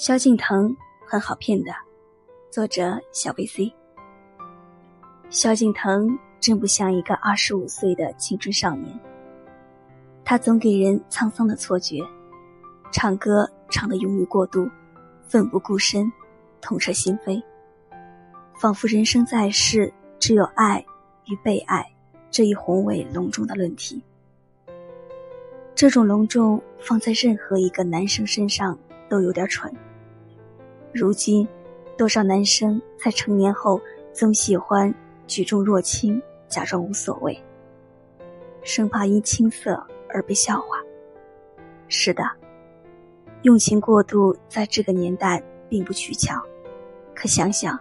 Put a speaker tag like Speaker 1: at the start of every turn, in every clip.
Speaker 1: 萧敬腾很好骗的，作者小 VC。萧敬腾真不像一个二十五岁的青春少年，他总给人沧桑的错觉，唱歌唱得用力过度，奋不顾身，痛彻心扉，仿佛人生在世只有爱与被爱这一宏伟隆重的论题。这种隆重放在任何一个男生身上都有点蠢。如今，多少男生在成年后总喜欢举重若轻，假装无所谓，生怕因青涩而被笑话。是的，用情过度在这个年代并不取巧，可想想，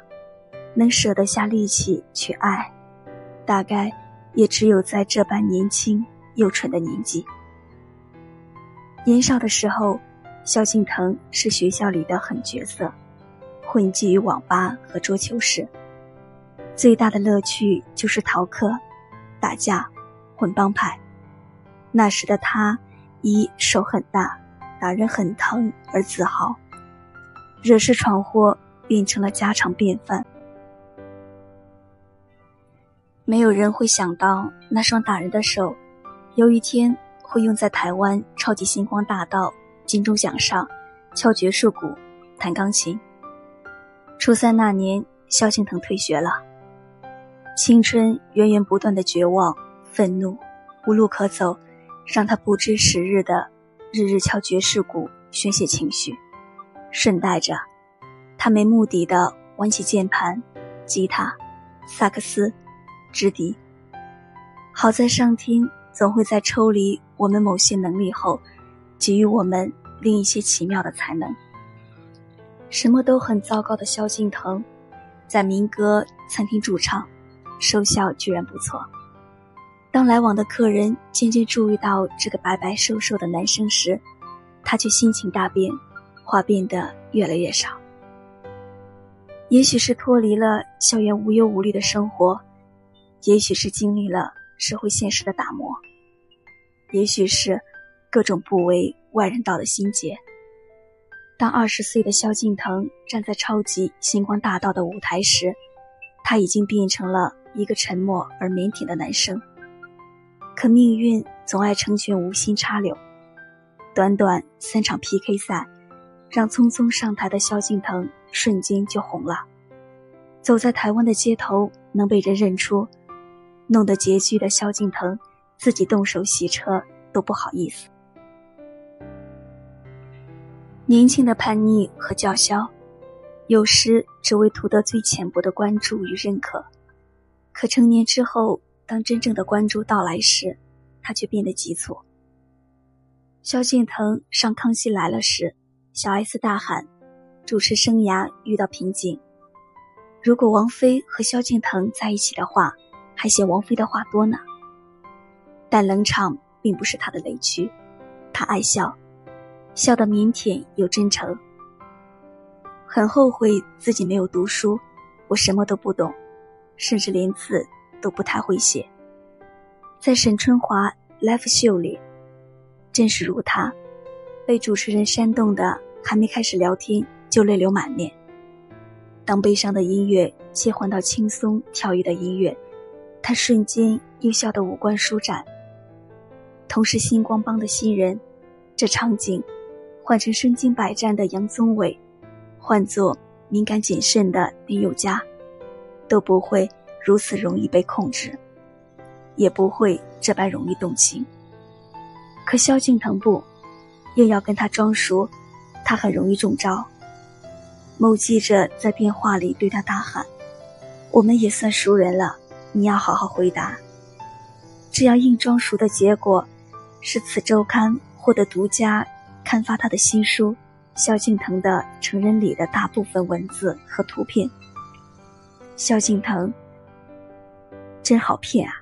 Speaker 1: 能舍得下力气去爱，大概也只有在这般年轻又蠢的年纪。年少的时候。萧敬腾是学校里的狠角色，混迹于网吧和桌球室。最大的乐趣就是逃课、打架、混帮派。那时的他以手很大、打人很疼而自豪，惹事闯祸变成了家常便饭。没有人会想到那双打人的手，有一天会用在台湾超级星光大道。金钟奖上，敲爵士鼓，弹钢琴。初三那年，萧敬腾退学了。青春源源不断的绝望、愤怒、无路可走，让他不知时日的日日敲爵士鼓宣泄情绪，顺带着，他没目的的玩起键盘、吉他、萨克斯、直笛。好在上天总会在抽离我们某些能力后，给予我们。另一些奇妙的才能。什么都很糟糕的萧敬腾，在民歌餐厅驻唱，收效居然不错。当来往的客人渐渐注意到这个白白瘦瘦的男生时，他却心情大变，话变得越来越少。也许是脱离了校园无忧无虑的生活，也许是经历了社会现实的打磨，也许是各种不为。外人道的心结。当二十岁的萧敬腾站在超级星光大道的舞台时，他已经变成了一个沉默而腼腆的男生。可命运总爱成全无心插柳，短短三场 PK 赛，让匆匆上台的萧敬腾瞬间就红了。走在台湾的街头，能被人认出，弄得拮据的萧敬腾自己动手洗车都不好意思。年轻的叛逆和叫嚣，有时只为图得最浅薄的关注与认可。可成年之后，当真正的关注到来时，他却变得急促。萧敬腾上《康熙来了》时，小 S 大喊：“主持生涯遇到瓶颈，如果王菲和萧敬腾在一起的话，还嫌王菲的话多呢。”但冷场并不是他的雷区，他爱笑。笑得腼腆又真诚，很后悔自己没有读书，我什么都不懂，甚至连字都不太会写。在沈春华 live 秀里，正是如他，被主持人煽动的，还没开始聊天就泪流满面。当悲伤的音乐切换到轻松跳跃的音乐，他瞬间又笑得五官舒展。同是星光帮的新人，这场景。换成身经百战的杨宗纬，换作敏感谨慎的林宥嘉，都不会如此容易被控制，也不会这般容易动情。可萧敬腾不，硬要跟他装熟，他很容易中招。某记者在电话里对他大喊：“我们也算熟人了，你要好好回答。”这样硬装熟的结果，是此周刊获得独家。刊发他的新书《萧敬腾的成人礼》的大部分文字和图片。萧敬腾真好骗啊！